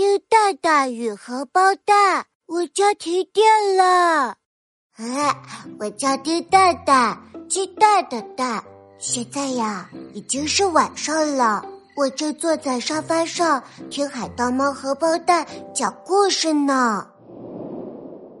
丁蛋蛋与荷包蛋，我家停电了。啊，我叫丁蛋蛋，鸡蛋的蛋。现在呀，已经是晚上了，我正坐在沙发上听海盗猫荷包蛋讲故事呢。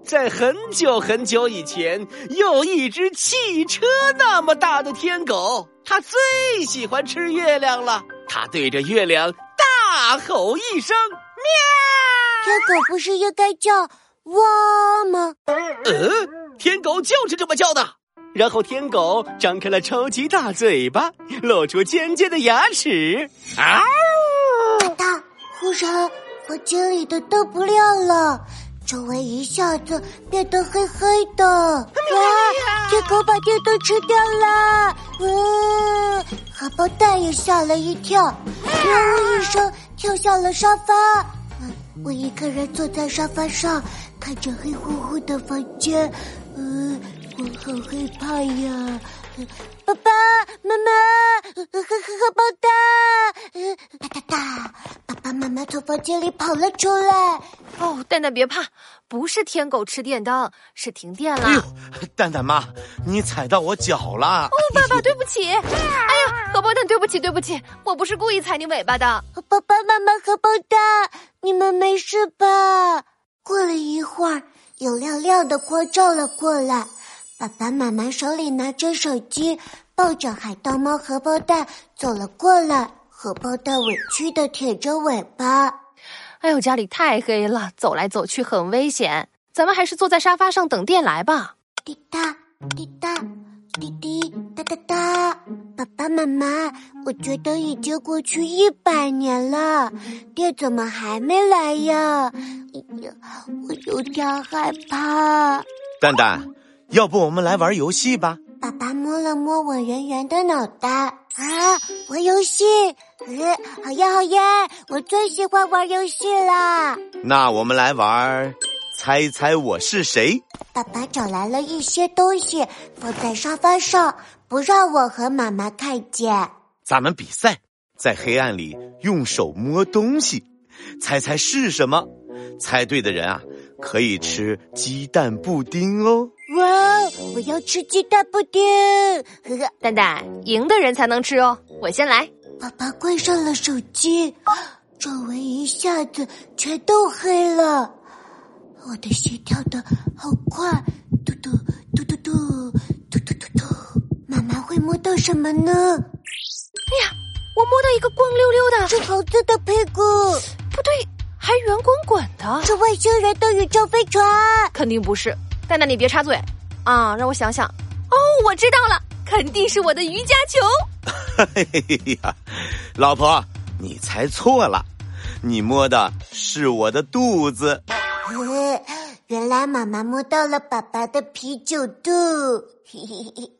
在很久很久以前，有一只汽车那么大的天狗，它最喜欢吃月亮了。它对着月亮大吼一声：“喵！”天狗不是应该叫“哇”吗？呃，天狗就是这么叫的。然后天狗张开了超级大嘴巴，露出尖尖的牙齿。啊！哒！忽然，房间里的灯不亮了，周围一下子变得黑黑的。哇！天狗把电灯吃掉了。嗯，荷包蛋也吓了一跳，喵一声跳下了沙发。我一个人坐在沙发上，看着黑乎乎的房间。呃。我好害怕呀！爸爸妈妈，荷荷荷包蛋，哒哒哒！爸爸妈妈从房间里跑了出来。哦，蛋蛋别怕，不是天狗吃电灯，是停电了。哎呦，蛋蛋妈，你踩到我脚了！哦，爸爸对不起。哎呀，荷包蛋对不起对不起，我不是故意踩你尾巴的。爸爸妈妈荷包蛋，你们没事吧？过了一会儿，有亮亮的光照了过来。爸爸妈妈手里拿着手机，抱着海盗猫荷包蛋走了过来。荷包蛋委屈的舔着尾巴。哎呦，家里太黑了，走来走去很危险。咱们还是坐在沙发上等电来吧。滴答滴答滴滴哒哒哒。爸爸妈妈，我觉得已经过去一百年了，电怎么还没来呀？我有点害怕。蛋蛋。要不我们来玩游戏吧？爸爸摸了摸我圆圆的脑袋，啊，玩游戏，呃，好耶好耶，我最喜欢玩游戏啦。那我们来玩，猜猜我是谁？爸爸找来了一些东西放在沙发上，不让我和妈妈看见。咱们比赛，在黑暗里用手摸东西，猜猜是什么？猜对的人啊，可以吃鸡蛋布丁哦。哇！我要吃鸡蛋布丁。呵呵，蛋蛋，赢的人才能吃哦。我先来。爸爸关上了手机，周围一下子全都黑了。我的心跳的好快，嘟嘟嘟嘟嘟嘟嘟嘟嘟。妈妈会摸到什么呢？哎呀，我摸到一个光溜溜的，是猴子的屁股。不对，还圆滚滚的，是外星人的宇宙飞船。肯定不是。蛋蛋，你别插嘴啊！让我想想。哦，我知道了，肯定是我的瑜伽球。嘿呀，老婆，你猜错了，你摸的是我的肚子。原来妈妈摸到了爸爸的啤酒肚。嘿嘿嘿，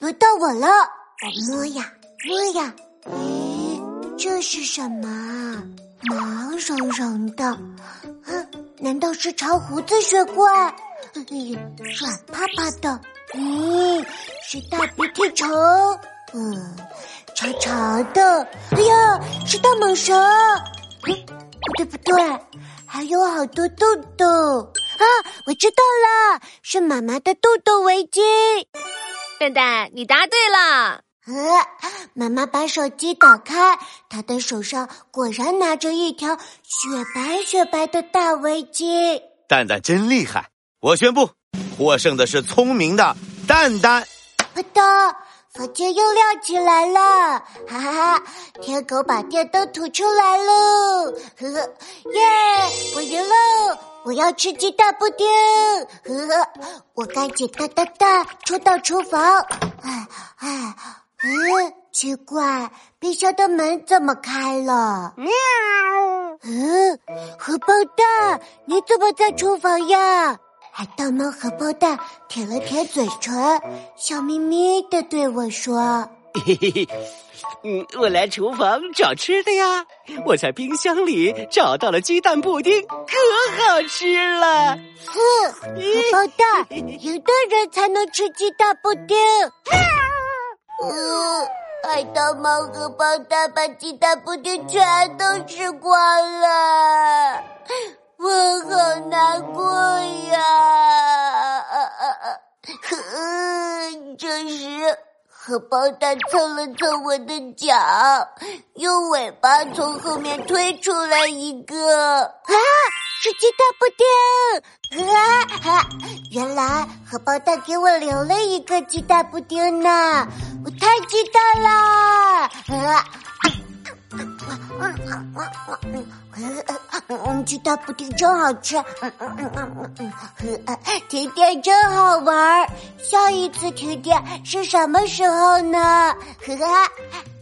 轮到我了，我摸呀摸呀。咦，这是什么？毛茸茸的。嗯，难道是长胡子雪怪？软趴趴的，嗯，是大鼻涕虫，嗯，长长的，哎呀，是大蟒蛇，不对不对，还有好多痘痘啊！我知道了，是妈妈的痘痘围巾。蛋蛋，你答对了。呃，妈妈把手机打开，她的手上果然拿着一条雪白雪白的大围巾。蛋蛋真厉害。我宣布，获胜的是聪明的蛋蛋。啪嗒，房间又亮起来了，哈哈哈！天狗把电灯吐出来了，呵呵，耶！我赢了！我要吃鸡蛋布丁，呵呵！我赶紧哒哒哒冲到厨房，哎哎，嗯，奇怪，冰箱的门怎么开了？喵！嗯，荷包蛋，你怎么在厨房呀？海盗猫和包蛋舔了舔嘴唇，笑眯眯的对我说：“嘿嘿嘿，嗯，我来厨房找吃的呀。我在冰箱里找到了鸡蛋布丁，可好吃了。哼，荷包蛋，赢的人才能吃鸡蛋布丁。嗯，海盗猫和包蛋把鸡蛋布丁全都吃光了。”荷包蛋蹭了蹭我的脚，用尾巴从后面推出来一个啊，是鸡蛋布丁！啊，原来荷包蛋给我留了一个鸡蛋布丁呢，我太激动了！啊。嗯嗯嗯嗯嗯，鸡蛋布丁真好吃，嗯嗯嗯嗯嗯嗯，停电真好玩儿，下一次停电是什么时候呢？呵呵。